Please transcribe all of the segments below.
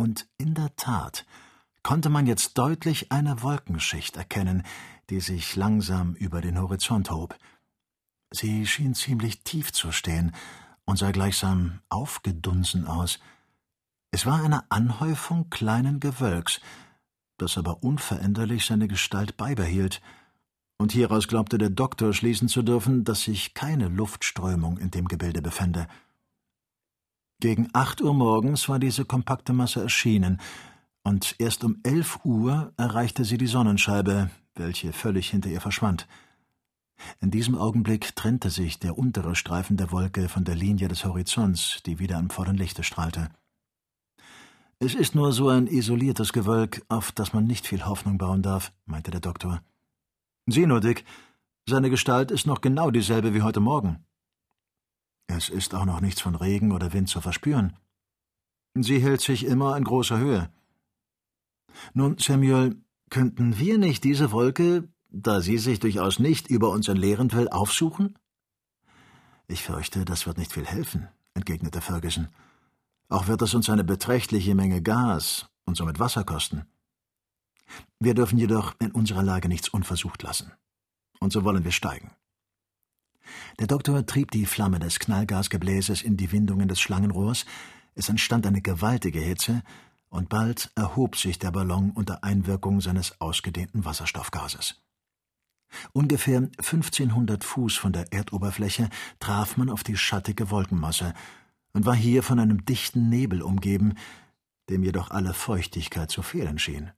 Und in der Tat konnte man jetzt deutlich eine Wolkenschicht erkennen, die sich langsam über den Horizont hob. Sie schien ziemlich tief zu stehen und sah gleichsam aufgedunsen aus. Es war eine Anhäufung kleinen Gewölks, das aber unveränderlich seine Gestalt beibehielt, und hieraus glaubte der Doktor schließen zu dürfen, dass sich keine Luftströmung in dem Gebilde befände. Gegen acht Uhr morgens war diese kompakte Masse erschienen, und erst um elf Uhr erreichte sie die Sonnenscheibe, welche völlig hinter ihr verschwand. In diesem Augenblick trennte sich der untere Streifen der Wolke von der Linie des Horizonts, die wieder im vollen Lichte strahlte. Es ist nur so ein isoliertes Gewölk, auf das man nicht viel Hoffnung bauen darf, meinte der Doktor. Sieh nur, Dick, seine Gestalt ist noch genau dieselbe wie heute Morgen. Es ist auch noch nichts von Regen oder Wind zu verspüren. Sie hält sich immer in großer Höhe. Nun, Samuel, könnten wir nicht diese Wolke, da sie sich durchaus nicht über uns entleeren will, aufsuchen? Ich fürchte, das wird nicht viel helfen, entgegnete Ferguson. Auch wird es uns eine beträchtliche Menge Gas und somit Wasser kosten. Wir dürfen jedoch in unserer Lage nichts unversucht lassen. Und so wollen wir steigen. Der Doktor trieb die Flamme des Knallgasgebläses in die Windungen des Schlangenrohrs, es entstand eine gewaltige Hitze, und bald erhob sich der Ballon unter Einwirkung seines ausgedehnten Wasserstoffgases. Ungefähr 1500 Fuß von der Erdoberfläche traf man auf die schattige Wolkenmasse und war hier von einem dichten Nebel umgeben, dem jedoch alle Feuchtigkeit zu fehlen schien.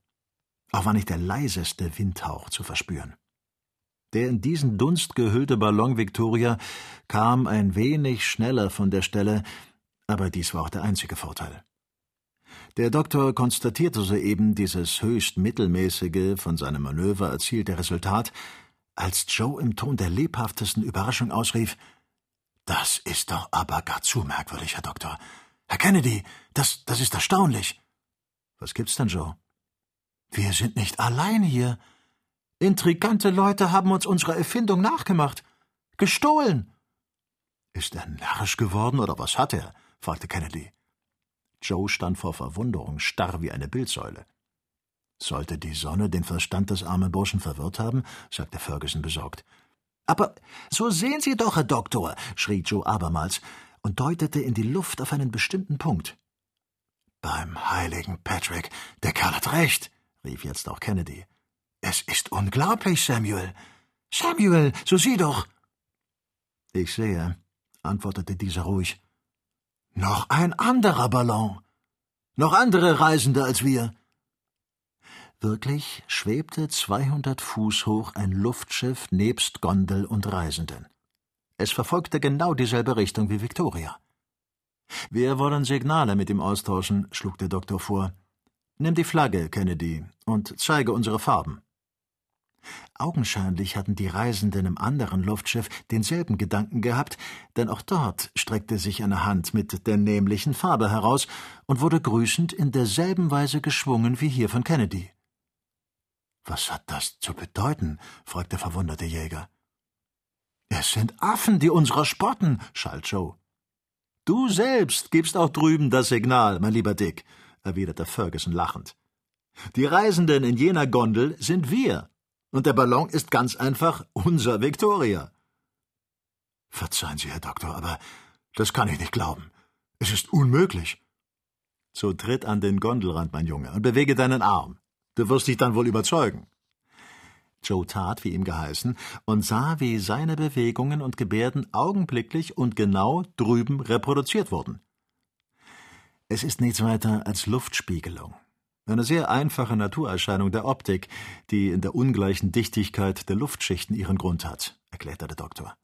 Auch war nicht der leiseste Windhauch zu verspüren. Der in diesen Dunst gehüllte Ballon Victoria kam ein wenig schneller von der Stelle, aber dies war auch der einzige Vorteil. Der Doktor konstatierte soeben dieses höchst mittelmäßige, von seinem Manöver erzielte Resultat, als Joe im Ton der lebhaftesten Überraschung ausrief Das ist doch aber gar zu merkwürdig, Herr Doktor. Herr Kennedy, das, das ist erstaunlich. Was gibt's denn, Joe? Wir sind nicht allein hier. Intrigante Leute haben uns unsere Erfindung nachgemacht. Gestohlen. Ist er narrisch geworden oder was hat er? fragte Kennedy. Joe stand vor Verwunderung starr wie eine Bildsäule. Sollte die Sonne den Verstand des armen Burschen verwirrt haben? sagte Ferguson besorgt. Aber so sehen Sie doch, Herr Doktor, schrie Joe abermals und deutete in die Luft auf einen bestimmten Punkt. Beim heiligen Patrick, der Kerl hat recht, rief jetzt auch Kennedy. Es ist unglaublich, Samuel. Samuel, so sieh doch. Ich sehe, antwortete dieser ruhig. Noch ein anderer Ballon. Noch andere Reisende als wir. Wirklich schwebte 200 Fuß hoch ein Luftschiff nebst Gondel und Reisenden. Es verfolgte genau dieselbe Richtung wie Victoria. Wir wollen Signale mit ihm austauschen, schlug der Doktor vor. Nimm die Flagge, Kennedy, und zeige unsere Farben. Augenscheinlich hatten die Reisenden im anderen Luftschiff denselben Gedanken gehabt, denn auch dort streckte sich eine Hand mit der nämlichen Farbe heraus und wurde grüßend in derselben Weise geschwungen wie hier von Kennedy. Was hat das zu bedeuten? fragte der verwunderte Jäger. Es sind Affen, die unserer spotten, schalt Joe. Du selbst gibst auch drüben das Signal, mein lieber Dick, erwiderte Ferguson lachend. Die Reisenden in jener Gondel sind wir, und der Ballon ist ganz einfach unser Victoria. Verzeihen Sie, Herr Doktor, aber das kann ich nicht glauben. Es ist unmöglich. So tritt an den Gondelrand, mein Junge, und bewege deinen Arm. Du wirst dich dann wohl überzeugen. Joe tat, wie ihm geheißen, und sah, wie seine Bewegungen und Gebärden augenblicklich und genau drüben reproduziert wurden. Es ist nichts weiter als Luftspiegelung. Eine sehr einfache Naturerscheinung der Optik, die in der ungleichen Dichtigkeit der Luftschichten ihren Grund hat, erklärte der Doktor.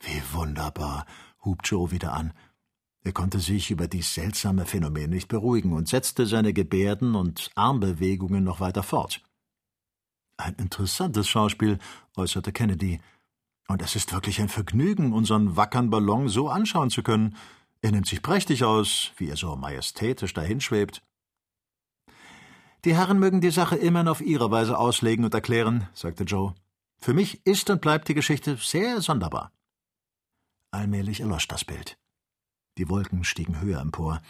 Wie wunderbar, hub Joe wieder an. Er konnte sich über dies seltsame Phänomen nicht beruhigen und setzte seine Gebärden und Armbewegungen noch weiter fort. Ein interessantes Schauspiel, äußerte Kennedy, und es ist wirklich ein Vergnügen, unseren wackern Ballon so anschauen zu können. Er nimmt sich prächtig aus, wie er so majestätisch dahinschwebt. Die Herren mögen die Sache immerhin auf ihre Weise auslegen und erklären, sagte Joe. Für mich ist und bleibt die Geschichte sehr sonderbar. Allmählich erlosch das Bild. Die Wolken stiegen höher empor.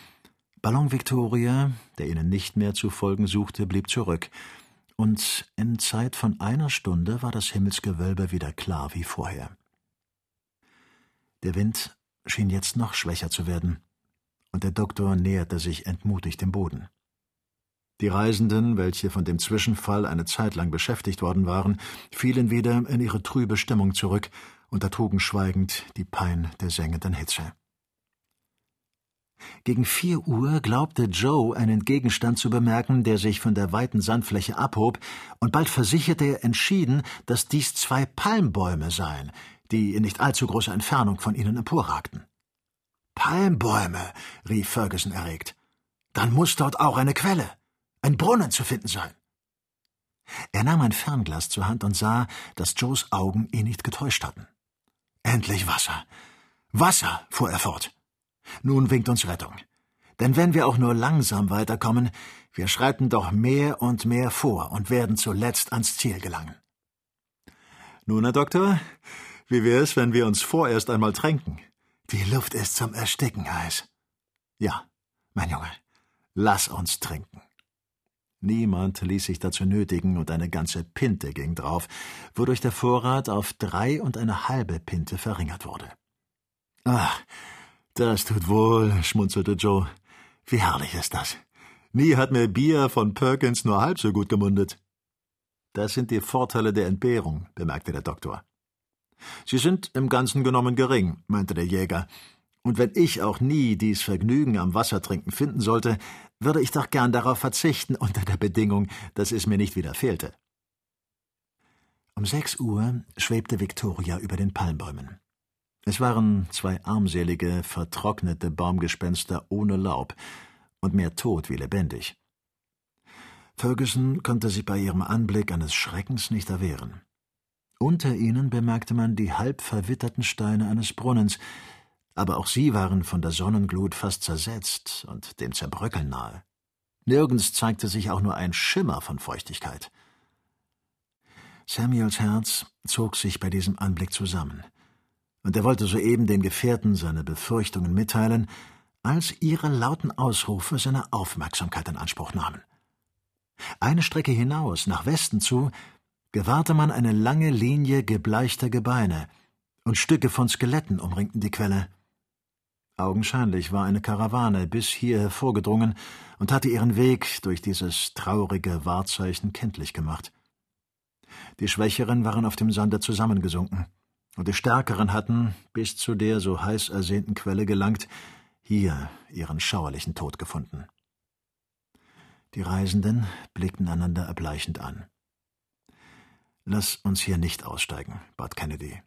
Ballon Victoria, der ihnen nicht mehr zu folgen suchte, blieb zurück, und in Zeit von einer Stunde war das Himmelsgewölbe wieder klar wie vorher. Der Wind schien jetzt noch schwächer zu werden, und der Doktor näherte sich entmutigt dem Boden. Die Reisenden, welche von dem Zwischenfall eine Zeit lang beschäftigt worden waren, fielen wieder in ihre trübe Stimmung zurück und ertrugen schweigend die Pein der sengenden Hitze. Gegen vier Uhr glaubte Joe einen Gegenstand zu bemerken, der sich von der weiten Sandfläche abhob, und bald versicherte er entschieden, dass dies zwei Palmbäume seien, die in nicht allzu großer Entfernung von ihnen emporragten. Palmbäume, rief Ferguson erregt. Dann muss dort auch eine Quelle, ein Brunnen zu finden sein. Er nahm ein Fernglas zur Hand und sah, dass Joes Augen ihn nicht getäuscht hatten. Endlich Wasser. Wasser, fuhr er fort. Nun winkt uns Rettung. Denn wenn wir auch nur langsam weiterkommen, wir schreiten doch mehr und mehr vor und werden zuletzt ans Ziel gelangen. Nun, Herr Doktor, wie wär's, wenn wir uns vorerst einmal tränken? Die Luft ist zum Ersticken heiß. Ja, mein Junge, lass uns trinken. Niemand ließ sich dazu nötigen, und eine ganze Pinte ging drauf, wodurch der Vorrat auf drei und eine halbe Pinte verringert wurde. Ach, das tut wohl, schmunzelte Joe. Wie herrlich ist das. Nie hat mir Bier von Perkins nur halb so gut gemundet. Das sind die Vorteile der Entbehrung, bemerkte der Doktor. Sie sind im Ganzen genommen gering, meinte der Jäger. Und wenn ich auch nie dies Vergnügen am Wassertrinken finden sollte, würde ich doch gern darauf verzichten, unter der Bedingung, dass es mir nicht wieder fehlte. Um sechs Uhr schwebte Victoria über den Palmbäumen. Es waren zwei armselige, vertrocknete Baumgespenster ohne Laub und mehr tot wie lebendig. Ferguson konnte sich bei ihrem Anblick eines Schreckens nicht erwehren. Unter ihnen bemerkte man die halb verwitterten Steine eines Brunnens, aber auch sie waren von der Sonnenglut fast zersetzt und dem Zerbröckeln nahe. Nirgends zeigte sich auch nur ein Schimmer von Feuchtigkeit. Samuels Herz zog sich bei diesem Anblick zusammen und er wollte soeben dem Gefährten seine Befürchtungen mitteilen, als ihre lauten Ausrufe seine Aufmerksamkeit in Anspruch nahmen. Eine Strecke hinaus, nach Westen zu, gewahrte man eine lange Linie gebleichter Gebeine, und Stücke von Skeletten umringten die Quelle. Augenscheinlich war eine Karawane bis hierher vorgedrungen und hatte ihren Weg durch dieses traurige Wahrzeichen kenntlich gemacht. Die Schwächeren waren auf dem Sande zusammengesunken und die Stärkeren hatten, bis zu der so heiß ersehnten Quelle gelangt, hier ihren schauerlichen Tod gefunden. Die Reisenden blickten einander erbleichend an. Lass uns hier nicht aussteigen, bat Kennedy.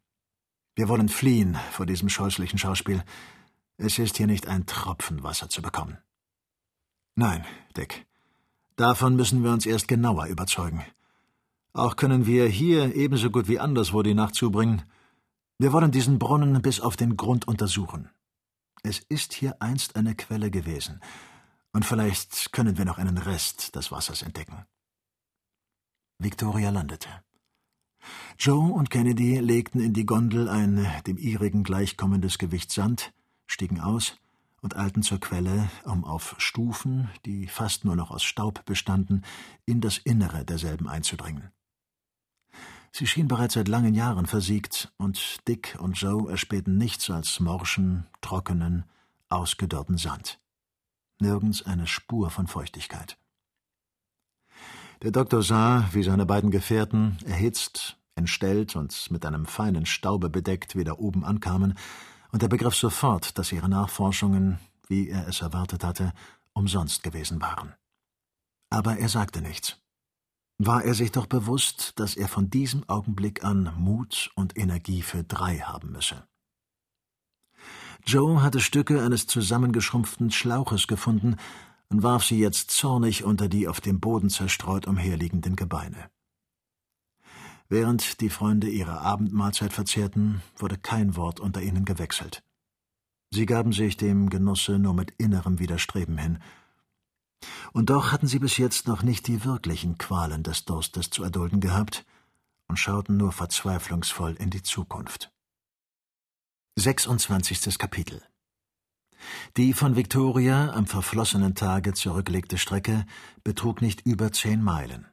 Wir wollen fliehen vor diesem scheußlichen Schauspiel. Es ist hier nicht ein Tropfen Wasser zu bekommen. Nein, Dick. Davon müssen wir uns erst genauer überzeugen. Auch können wir hier ebenso gut wie anderswo die Nacht zubringen, wir wollen diesen Brunnen bis auf den Grund untersuchen. Es ist hier einst eine Quelle gewesen, und vielleicht können wir noch einen Rest des Wassers entdecken. Victoria landete. Joe und Kennedy legten in die Gondel ein dem ihrigen gleichkommendes Gewicht Sand, stiegen aus und eilten zur Quelle, um auf Stufen, die fast nur noch aus Staub bestanden, in das Innere derselben einzudringen. Sie schien bereits seit langen Jahren versiegt, und Dick und Joe erspähten nichts als morschen, trockenen, ausgedörrten Sand. Nirgends eine Spur von Feuchtigkeit. Der Doktor sah, wie seine beiden Gefährten, erhitzt, entstellt und mit einem feinen Staube bedeckt, wieder oben ankamen, und er begriff sofort, dass ihre Nachforschungen, wie er es erwartet hatte, umsonst gewesen waren. Aber er sagte nichts war er sich doch bewusst, dass er von diesem Augenblick an Mut und Energie für drei haben müsse. Joe hatte Stücke eines zusammengeschrumpften Schlauches gefunden und warf sie jetzt zornig unter die auf dem Boden zerstreut umherliegenden Gebeine. Während die Freunde ihre Abendmahlzeit verzehrten, wurde kein Wort unter ihnen gewechselt. Sie gaben sich dem Genusse nur mit innerem Widerstreben hin, und doch hatten sie bis jetzt noch nicht die wirklichen Qualen des Durstes zu erdulden gehabt und schauten nur verzweiflungsvoll in die Zukunft. 26. Kapitel Die von Victoria am verflossenen Tage zurückgelegte Strecke betrug nicht über zehn Meilen.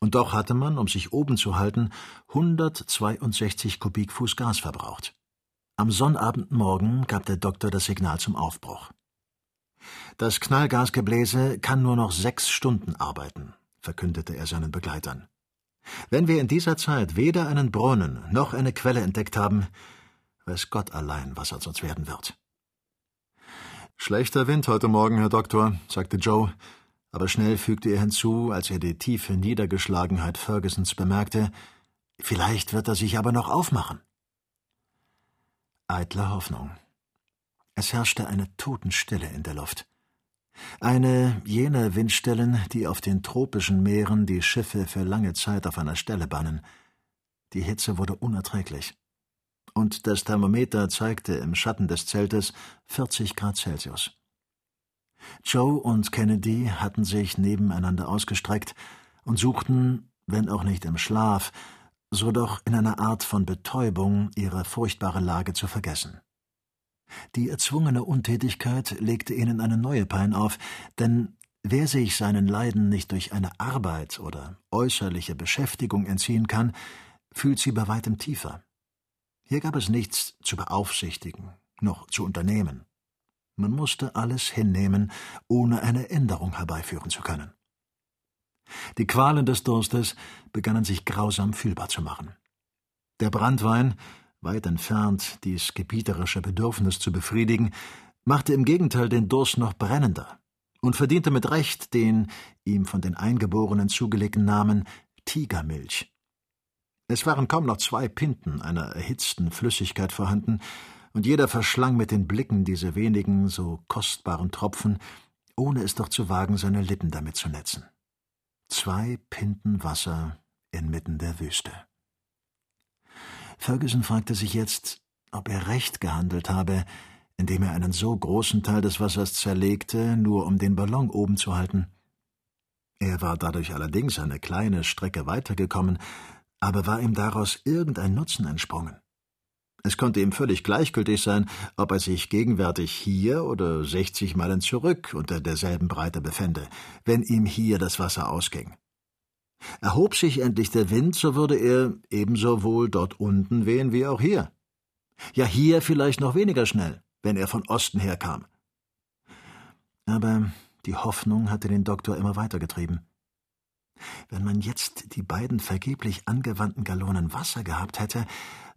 Und doch hatte man, um sich oben zu halten, 162 Kubikfuß Gas verbraucht. Am Sonnabendmorgen gab der Doktor das Signal zum Aufbruch. Das Knallgasgebläse kann nur noch sechs Stunden arbeiten, verkündete er seinen Begleitern. Wenn wir in dieser Zeit weder einen Brunnen noch eine Quelle entdeckt haben, weiß Gott allein, was aus uns werden wird. Schlechter Wind heute Morgen, Herr Doktor, sagte Joe, aber schnell fügte er hinzu, als er die tiefe Niedergeschlagenheit Fergusons bemerkte, vielleicht wird er sich aber noch aufmachen. Eitle Hoffnung. Es herrschte eine Totenstille in der Luft. Eine jener Windstellen, die auf den tropischen Meeren die Schiffe für lange Zeit auf einer Stelle bannen. Die Hitze wurde unerträglich und das Thermometer zeigte im Schatten des Zeltes 40 Grad Celsius. Joe und Kennedy hatten sich nebeneinander ausgestreckt und suchten, wenn auch nicht im Schlaf, so doch in einer Art von Betäubung ihre furchtbare Lage zu vergessen. Die erzwungene Untätigkeit legte ihnen eine neue Pein auf, denn wer sich seinen Leiden nicht durch eine Arbeit oder äußerliche Beschäftigung entziehen kann, fühlt sie bei weitem tiefer. Hier gab es nichts zu beaufsichtigen, noch zu unternehmen. Man musste alles hinnehmen, ohne eine Änderung herbeiführen zu können. Die Qualen des Durstes begannen sich grausam fühlbar zu machen. Der Brandwein, weit entfernt, dies gebieterische Bedürfnis zu befriedigen, machte im Gegenteil den Durst noch brennender und verdiente mit Recht den ihm von den Eingeborenen zugelegten Namen Tigermilch. Es waren kaum noch zwei Pinten einer erhitzten Flüssigkeit vorhanden, und jeder verschlang mit den Blicken diese wenigen, so kostbaren Tropfen, ohne es doch zu wagen, seine Lippen damit zu netzen. Zwei Pinten Wasser inmitten der Wüste. Ferguson fragte sich jetzt, ob er recht gehandelt habe, indem er einen so großen Teil des Wassers zerlegte, nur um den Ballon oben zu halten. Er war dadurch allerdings eine kleine Strecke weitergekommen, aber war ihm daraus irgendein Nutzen entsprungen? Es konnte ihm völlig gleichgültig sein, ob er sich gegenwärtig hier oder sechzig Meilen zurück unter derselben Breite befände, wenn ihm hier das Wasser ausging. Erhob sich endlich der Wind, so würde er ebenso wohl dort unten wehen wie auch hier. Ja, hier vielleicht noch weniger schnell, wenn er von Osten herkam. Aber die Hoffnung hatte den Doktor immer weitergetrieben. Wenn man jetzt die beiden vergeblich angewandten Gallonen Wasser gehabt hätte,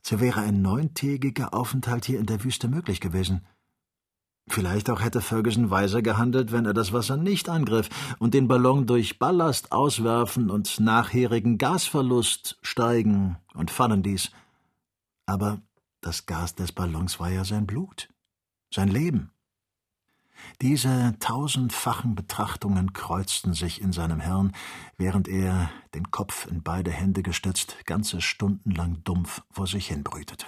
so wäre ein neuntägiger Aufenthalt hier in der Wüste möglich gewesen. Vielleicht auch hätte Ferguson weiser gehandelt, wenn er das Wasser nicht angriff und den Ballon durch Ballast auswerfen und nachherigen Gasverlust steigen und fallen ließ. Aber das Gas des Ballons war ja sein Blut, sein Leben. Diese tausendfachen Betrachtungen kreuzten sich in seinem Hirn, während er, den Kopf in beide Hände gestützt, ganze Stunden lang dumpf vor sich hin brütete.